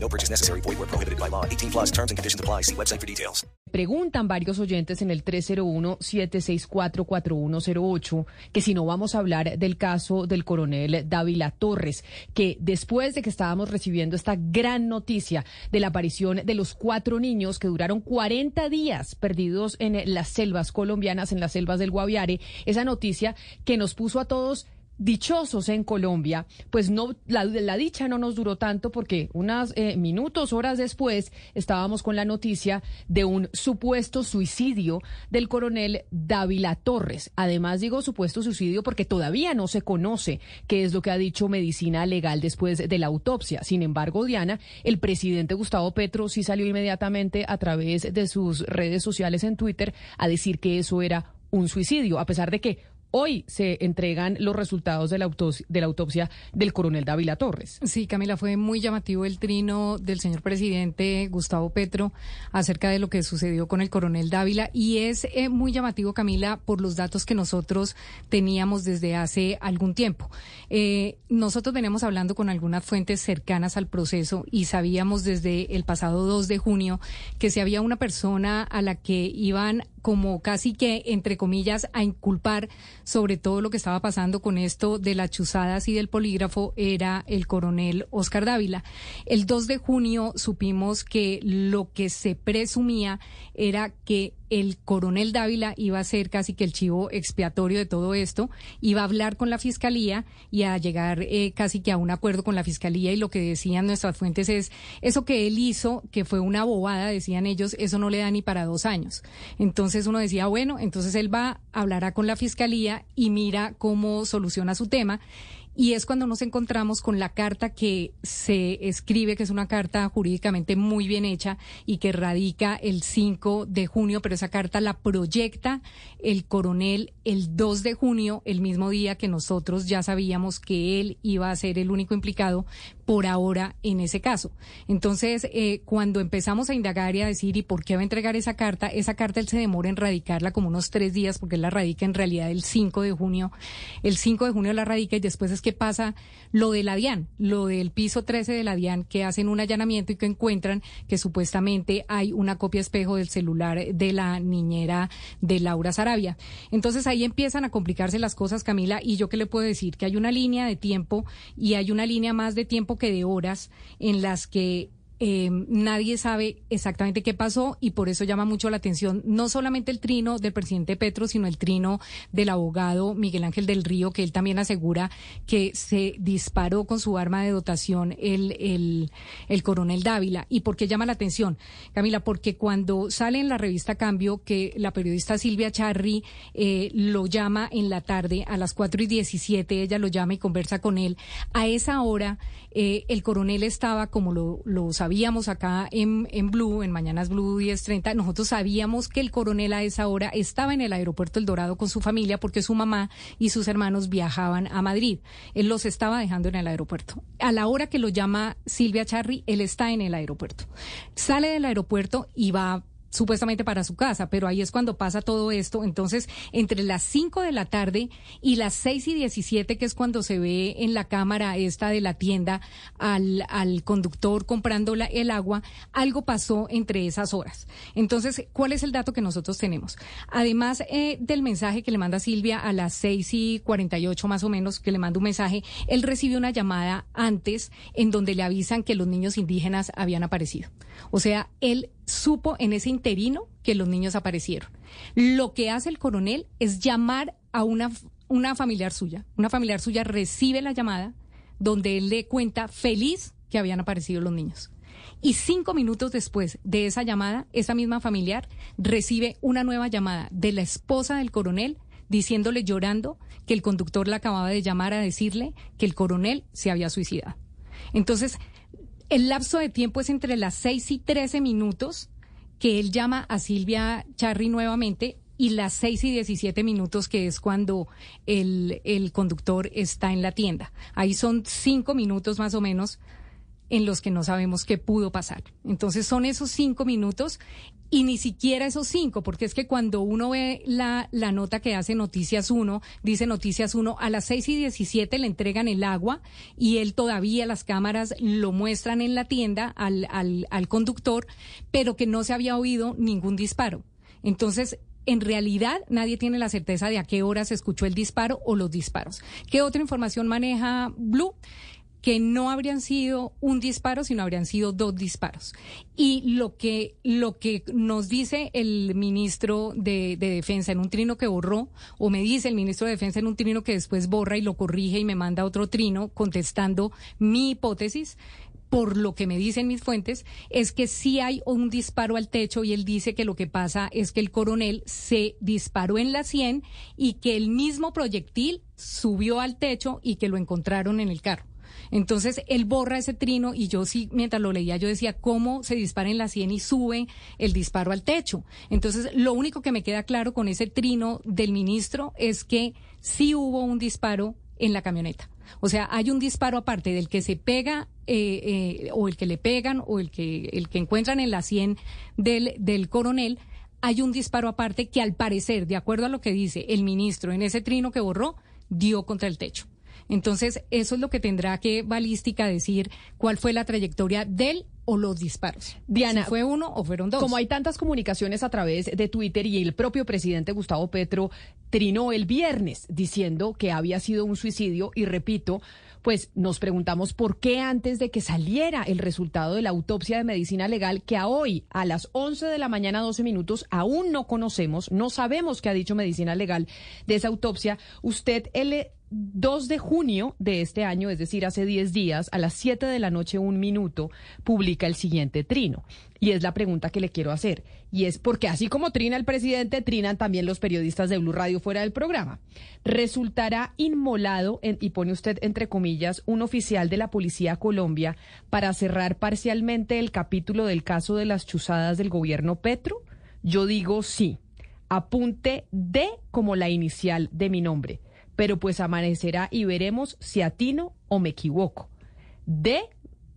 No purchase necessary. Void where prohibited by law. 18 plus terms and conditions apply. See website for details. Preguntan varios oyentes en el 301-764-4108 que si no vamos a hablar del caso del coronel Dávila Torres, que después de que estábamos recibiendo esta gran noticia de la aparición de los cuatro niños que duraron 40 días perdidos en las selvas colombianas, en las selvas del Guaviare, esa noticia que nos puso a todos dichosos en Colombia, pues no la, dicha no nos duró tanto porque unos eh, minutos, horas después, estábamos con la noticia de un supuesto suicidio del coronel Dávila Torres. Además digo supuesto suicidio porque todavía no se conoce qué es lo que ha dicho medicina legal después de la autopsia. Sin embargo, Diana, el presidente Gustavo Petro sí salió inmediatamente a través de sus redes sociales en Twitter a decir que eso era un suicidio, a pesar de que Hoy se entregan los resultados de la, autopsia, de la autopsia del coronel Dávila Torres. Sí, Camila, fue muy llamativo el trino del señor presidente Gustavo Petro acerca de lo que sucedió con el coronel Dávila y es eh, muy llamativo, Camila, por los datos que nosotros teníamos desde hace algún tiempo. Eh, nosotros veníamos hablando con algunas fuentes cercanas al proceso y sabíamos desde el pasado 2 de junio que si había una persona a la que iban como casi que, entre comillas, a inculpar sobre todo lo que estaba pasando con esto de las chuzadas y del polígrafo era el coronel Oscar Dávila. El 2 de junio supimos que lo que se presumía era que el coronel Dávila iba a ser casi que el chivo expiatorio de todo esto, iba a hablar con la fiscalía y a llegar eh, casi que a un acuerdo con la fiscalía y lo que decían nuestras fuentes es eso que él hizo, que fue una bobada, decían ellos, eso no le da ni para dos años. Entonces uno decía, bueno, entonces él va, hablará con la fiscalía y mira cómo soluciona su tema y es cuando nos encontramos con la carta que se escribe, que es una carta jurídicamente muy bien hecha y que radica el 5 de junio, pero esa carta la proyecta el coronel el 2 de junio, el mismo día que nosotros ya sabíamos que él iba a ser el único implicado por ahora en ese caso. Entonces, eh, cuando empezamos a indagar y a decir, ¿y por qué va a entregar esa carta? Esa carta él se demora en radicarla como unos tres días, porque él la radica en realidad el 5 de junio. El 5 de junio la radica y después es que pasa lo de la DIAN, lo del piso 13 de la DIAN, que hacen un allanamiento y que encuentran que supuestamente hay una copia espejo del celular de la niñera de Laura Sarabia. Entonces ahí empiezan a complicarse las cosas, Camila, y yo qué le puedo decir, que hay una línea de tiempo y hay una línea más de tiempo que de horas en las que eh, nadie sabe exactamente qué pasó y por eso llama mucho la atención no solamente el trino del presidente Petro, sino el trino del abogado Miguel Ángel del Río, que él también asegura que se disparó con su arma de dotación el, el, el coronel Dávila. ¿Y por qué llama la atención, Camila? Porque cuando sale en la revista Cambio que la periodista Silvia Charri eh, lo llama en la tarde a las 4 y 17, ella lo llama y conversa con él, a esa hora eh, el coronel estaba, como lo, lo sabíamos acá en, en Blue, en Mañanas Blue 1030, nosotros sabíamos que el coronel a esa hora estaba en el aeropuerto El Dorado con su familia porque su mamá y sus hermanos viajaban a Madrid. Él los estaba dejando en el aeropuerto. A la hora que lo llama Silvia Charri, él está en el aeropuerto. Sale del aeropuerto y va supuestamente para su casa, pero ahí es cuando pasa todo esto. Entonces, entre las 5 de la tarde y las 6 y 17, que es cuando se ve en la cámara esta de la tienda al, al conductor comprando el agua, algo pasó entre esas horas. Entonces, ¿cuál es el dato que nosotros tenemos? Además eh, del mensaje que le manda Silvia a las 6 y 48 más o menos, que le manda un mensaje, él recibió una llamada antes en donde le avisan que los niños indígenas habían aparecido. O sea, él supo en ese interino que los niños aparecieron. Lo que hace el coronel es llamar a una, una familiar suya. Una familiar suya recibe la llamada donde él le cuenta feliz que habían aparecido los niños. Y cinco minutos después de esa llamada, esa misma familiar recibe una nueva llamada de la esposa del coronel diciéndole llorando que el conductor la acababa de llamar a decirle que el coronel se había suicidado. Entonces, el lapso de tiempo es entre las 6 y 13 minutos que él llama a Silvia Charry nuevamente y las 6 y 17 minutos, que es cuando el, el conductor está en la tienda. Ahí son cinco minutos más o menos en los que no sabemos qué pudo pasar. Entonces son esos cinco minutos y ni siquiera esos cinco, porque es que cuando uno ve la, la nota que hace Noticias 1, dice Noticias 1, a las seis y 17 le entregan el agua y él todavía las cámaras lo muestran en la tienda al, al, al conductor, pero que no se había oído ningún disparo. Entonces, en realidad nadie tiene la certeza de a qué hora se escuchó el disparo o los disparos. ¿Qué otra información maneja Blue? Que no habrían sido un disparo, sino habrían sido dos disparos. Y lo que, lo que nos dice el ministro de, de, Defensa en un trino que borró, o me dice el ministro de Defensa en un trino que después borra y lo corrige y me manda otro trino contestando mi hipótesis, por lo que me dicen mis fuentes, es que sí hay un disparo al techo y él dice que lo que pasa es que el coronel se disparó en la 100 y que el mismo proyectil subió al techo y que lo encontraron en el carro. Entonces él borra ese trino y yo sí, mientras lo leía, yo decía cómo se dispara en la sien y sube el disparo al techo. Entonces lo único que me queda claro con ese trino del ministro es que sí hubo un disparo en la camioneta. O sea, hay un disparo aparte del que se pega eh, eh, o el que le pegan o el que, el que encuentran en la sien del, del coronel. Hay un disparo aparte que al parecer, de acuerdo a lo que dice el ministro en ese trino que borró, dio contra el techo. Entonces, eso es lo que tendrá que balística decir cuál fue la trayectoria del o los disparos. Diana, fue uno o fueron dos. Como hay tantas comunicaciones a través de Twitter y el propio presidente Gustavo Petro trinó el viernes diciendo que había sido un suicidio y repito, pues nos preguntamos por qué antes de que saliera el resultado de la autopsia de medicina legal, que a hoy a las 11 de la mañana 12 minutos aún no conocemos, no sabemos qué ha dicho medicina legal de esa autopsia, usted el 2 de junio de este año, es decir, hace 10 días, a las 7 de la noche, un minuto, publica el siguiente trino. Y es la pregunta que le quiero hacer. Y es porque así como trina el presidente, trinan también los periodistas de Blue Radio fuera del programa. Resultará inmolado, y pone usted entre comillas, un oficial de la Policía Colombia para cerrar parcialmente el capítulo del caso de las chuzadas del gobierno Petro. Yo digo sí. Apunte D como la inicial de mi nombre pero pues amanecerá y veremos si atino o me equivoco. D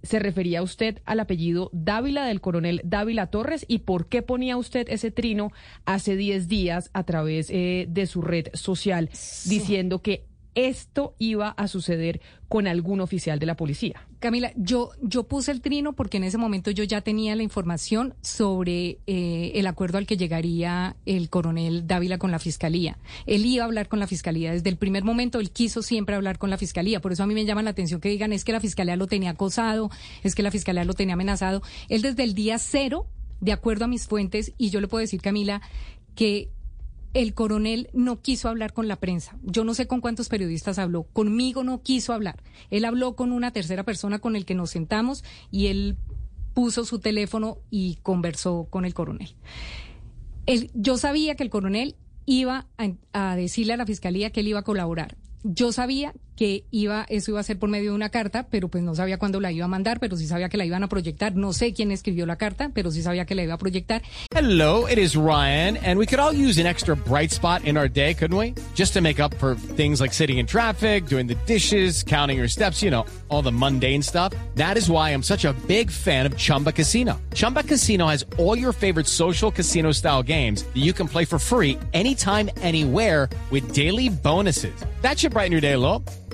se refería usted al apellido Dávila del coronel Dávila Torres y por qué ponía usted ese trino hace 10 días a través eh, de su red social diciendo que esto iba a suceder con algún oficial de la policía. Camila, yo, yo puse el trino porque en ese momento yo ya tenía la información sobre eh, el acuerdo al que llegaría el coronel Dávila con la fiscalía. Él iba a hablar con la fiscalía. Desde el primer momento él quiso siempre hablar con la fiscalía. Por eso a mí me llama la atención que digan es que la fiscalía lo tenía acosado, es que la fiscalía lo tenía amenazado. Él desde el día cero, de acuerdo a mis fuentes, y yo le puedo decir, Camila, que el coronel no quiso hablar con la prensa. Yo no sé con cuántos periodistas habló. Conmigo no quiso hablar. Él habló con una tercera persona con el que nos sentamos y él puso su teléfono y conversó con el coronel. yo sabía que el coronel iba a, a decirle a la fiscalía que él iba a colaborar. Yo sabía que iba, eso iba a ser por medio de una carta, pero pues no sabía cuándo la iba a mandar, pero sí sabía que la iban a proyectar. No sé quién escribió la carta, pero sí sabía que la iba a proyectar. Hello, it is Ryan, and we could all use an extra bright spot in our day, couldn't we? Just to make up for things like sitting in traffic, doing the dishes, counting your steps, you know, all the mundane stuff. That is why I'm such a big fan of Chumba Casino. Chumba Casino has all your favorite social casino style games that you can play for free anytime, anywhere with daily bonuses. That should brighten your day a little.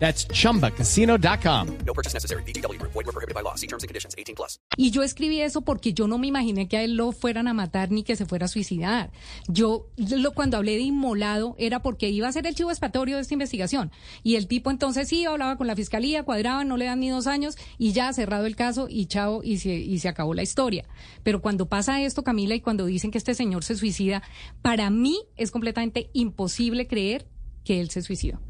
That's chumbacasino.com. No purchase necessary. BGW. Void were prohibited by law. See terms and conditions 18 plus. Y yo escribí eso porque yo no me imaginé que a él lo fueran a matar ni que se fuera a suicidar. Yo, lo, cuando hablé de inmolado era porque iba a ser el chivo expiatorio de esta investigación. Y el tipo entonces sí hablaba con la fiscalía, cuadraba, no le dan ni dos años y ya cerrado el caso y chao y se, y se acabó la historia. Pero cuando pasa esto, Camila, y cuando dicen que este señor se suicida, para mí es completamente imposible creer que él se suicidó.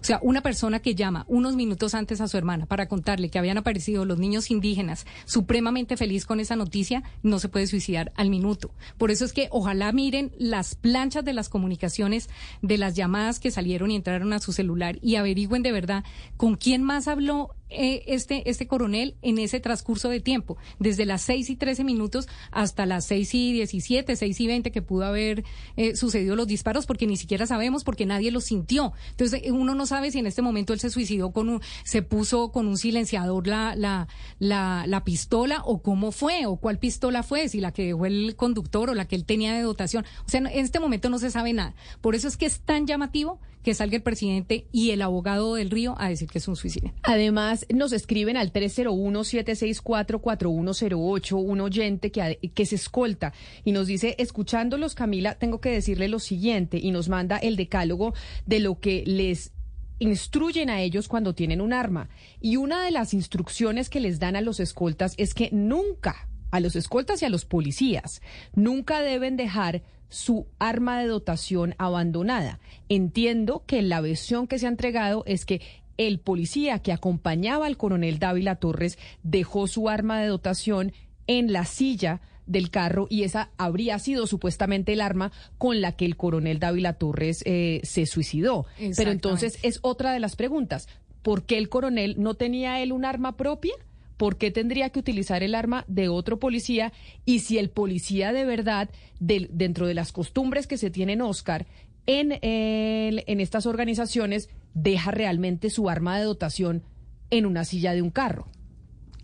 O sea, una persona que llama unos minutos antes a su hermana para contarle que habían aparecido los niños indígenas supremamente feliz con esa noticia, no se puede suicidar al minuto. Por eso es que ojalá miren las planchas de las comunicaciones, de las llamadas que salieron y entraron a su celular y averigüen de verdad con quién más habló eh, este, este coronel en ese transcurso de tiempo, desde las 6 y 13 minutos hasta las 6 y 17, 6 y 20 que pudo haber eh, sucedido los disparos, porque ni siquiera sabemos, porque nadie los sintió. Entonces, eh, uno no sabe si en este momento él se suicidó con un, se puso con un silenciador la, la, la, la pistola o cómo fue, o cuál pistola fue, si la que dejó el conductor o la que él tenía de dotación. O sea, en este momento no se sabe nada. Por eso es que es tan llamativo que salga el presidente y el abogado del Río a decir que es un suicidio. Además, nos escriben al 301-764-4108 un oyente que, que se escolta y nos dice, escuchándolos, Camila, tengo que decirle lo siguiente y nos manda el decálogo de lo que les instruyen a ellos cuando tienen un arma. Y una de las instrucciones que les dan a los escoltas es que nunca, a los escoltas y a los policías, nunca deben dejar su arma de dotación abandonada. Entiendo que la versión que se ha entregado es que el policía que acompañaba al coronel Dávila Torres dejó su arma de dotación en la silla del carro y esa habría sido supuestamente el arma con la que el coronel Dávila Torres eh, se suicidó. Pero entonces es otra de las preguntas. ¿Por qué el coronel no tenía él un arma propia? ¿por qué tendría que utilizar el arma de otro policía? Y si el policía de verdad, dentro de las costumbres que se tienen, Oscar, en, en estas organizaciones, deja realmente su arma de dotación en una silla de un carro.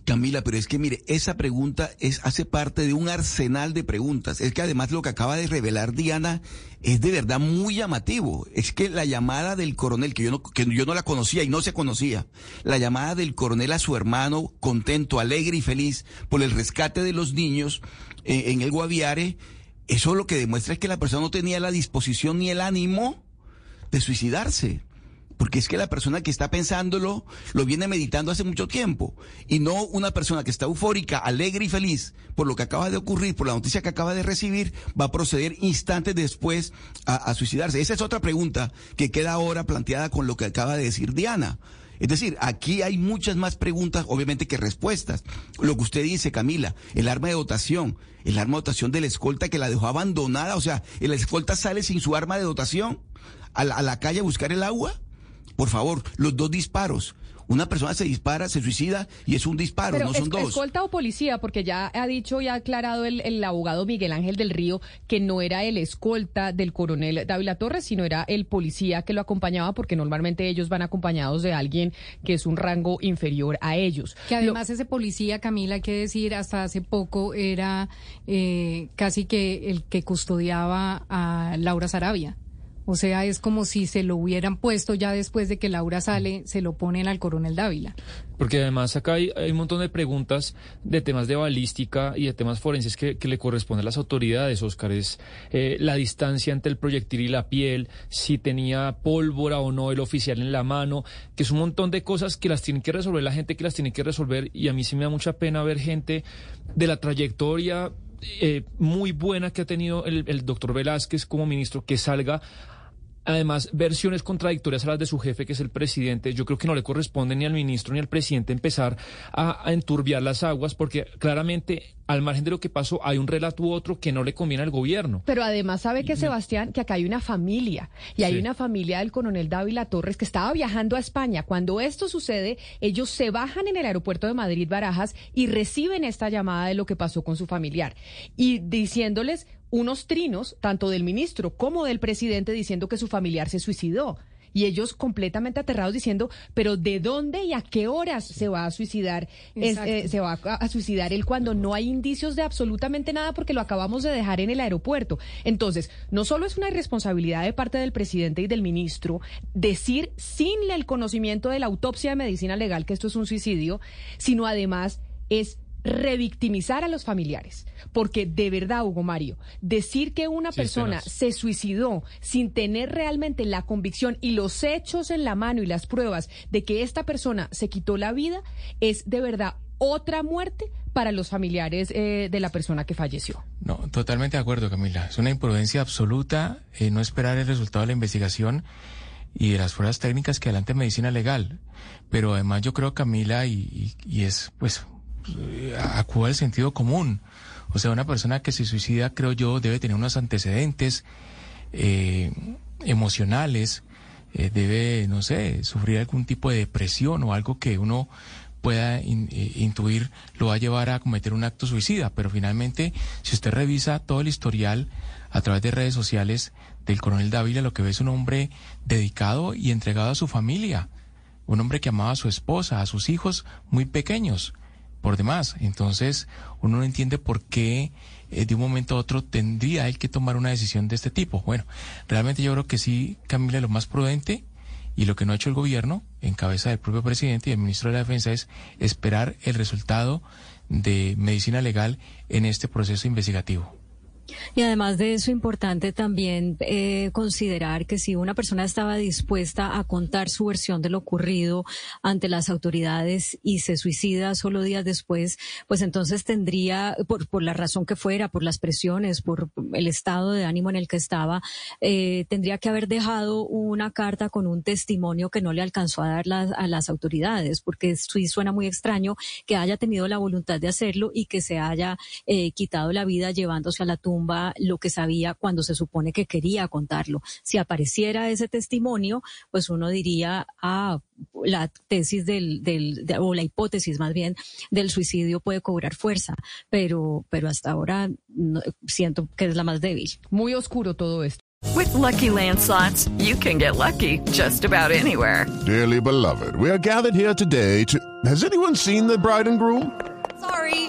Camila, pero es que mire, esa pregunta es, hace parte de un arsenal de preguntas. Es que además lo que acaba de revelar Diana es de verdad muy llamativo. Es que la llamada del coronel, que yo no, que yo no la conocía y no se conocía, la llamada del coronel a su hermano, contento, alegre y feliz por el rescate de los niños eh, en el Guaviare, eso lo que demuestra es que la persona no tenía la disposición ni el ánimo de suicidarse porque es que la persona que está pensándolo lo viene meditando hace mucho tiempo y no una persona que está eufórica, alegre y feliz por lo que acaba de ocurrir, por la noticia que acaba de recibir, va a proceder instantes después a, suicidarse. Esa es otra pregunta que queda ahora planteada con lo que acaba de decir Diana. Es decir, aquí hay muchas más preguntas, obviamente, que respuestas. Lo que usted dice, Camila, el arma de dotación, el arma de dotación de la escolta que la dejó abandonada, o sea, el escolta sale sin su arma de dotación a la calle a buscar el agua. Por favor, los dos disparos. Una persona se dispara, se suicida y es un disparo, no son dos. ¿Escolta o policía? Porque ya ha dicho y ha aclarado el, abogado Miguel Ángel del Río que no era el escolta del coronel Dávila Torres, sino era el policía que lo acompañaba, porque normalmente ellos van acompañados de alguien que es un rango inferior a ellos. Que además ese policía, Camila, hay que decir, hasta hace poco era eh, casi que el que custodiaba a Laura Sarabia. O sea, es como si se lo hubieran puesto ya después de que Laura sale, se lo ponen al coronel Dávila. Porque además acá hay, un montón de preguntas de temas de balística y de temas forenses que, le corresponden a las autoridades, Oscar. Es eh, la distancia entre el proyectil y la piel, si tenía pólvora o no el oficial en la mano, que es un montón de cosas que las tiene que resolver la gente que las tiene que resolver. Y a mí sí me da mucha pena ver gente de la trayectoria eh, muy buena que ha tenido el, el doctor Velázquez como ministro que salga además versiones contradictorias a las de su jefe, que es el presidente. Yo creo que no le corresponde ni al ministro ni al presidente empezar a, enturbiar las aguas, porque claramente, al margen de lo que pasó, hay un relato u otro que no le conviene al gobierno. Pero además sabe que, Sebastián, que acá hay una familia, y hay una familia del coronel Dávila Torres que estaba viajando a España. Cuando esto sucede, ellos se bajan en el aeropuerto de Madrid Barajas y reciben esta llamada de lo que pasó con su familiar. Y diciéndoles, unos trinos, tanto del ministro como del presidente, diciendo que su familiar se suicidó. Y ellos completamente aterrados diciendo, pero ¿de dónde y a qué horas se va a suicidar? Eh, se va a, suicidar él cuando no hay indicios de absolutamente nada porque lo acabamos de dejar en el aeropuerto. Entonces, no solo es una irresponsabilidad de parte del presidente y del ministro decir sin el conocimiento de la autopsia de medicina legal que esto es un suicidio, sino además es revictimizar a los familiares. Porque de verdad, Hugo Mario, decir que una persona se suicidó sin tener realmente la convicción y los hechos en la mano y las pruebas de que esta persona se quitó la vida es de verdad otra muerte para los familiares eh, de la persona que falleció. No, totalmente de acuerdo, Camila. Es una imprudencia absoluta eh, no esperar el resultado de la investigación y de las pruebas técnicas que adelante medicina legal. Pero además yo creo, Camila, y, y es pues acuda al sentido común. O sea, una persona que se suicida, creo yo, debe tener unos antecedentes eh, emocionales, eh, debe, no sé, sufrir algún tipo de depresión o algo que uno pueda intuir lo va a llevar a cometer un acto suicida. Pero finalmente, si usted revisa todo el historial a través de redes sociales del coronel Dávila, lo que ve es un hombre dedicado y entregado a su familia, un hombre que amaba a su esposa, a sus hijos muy pequeños, por demás. Entonces, uno no entiende por qué eh, de un momento a otro tendría él que tomar una decisión de este tipo. Bueno, realmente yo creo que sí, Camila, lo más prudente y lo que no ha hecho el gobierno, en cabeza del propio presidente y del ministro de la Defensa, es esperar el resultado de medicina legal en este proceso investigativo. Y además de eso, importante también eh, considerar que si una persona estaba dispuesta a contar su versión de lo ocurrido ante las autoridades y se suicida solo días después, pues entonces tendría, por, por la razón que fuera, por las presiones, por el estado de ánimo en el que estaba, eh, tendría que haber dejado una carta con un testimonio que no le alcanzó a dar a las autoridades, porque sí suena muy extraño que haya tenido la voluntad de hacerlo y que se haya eh, quitado la vida llevándose a la tumba lo que sabía cuando se supone que quería contarlo. Si apareciera ese testimonio, pues uno diría, ah, la tesis del, del o la hipótesis más bien del suicidio puede cobrar fuerza, pero, pero hasta ahora siento que es la más débil. Muy oscuro todo esto. With lucky landslots, you can get lucky just about anywhere. Dearly beloved, we are gathered here today to. Has anyone seen the bride and groom? Sorry,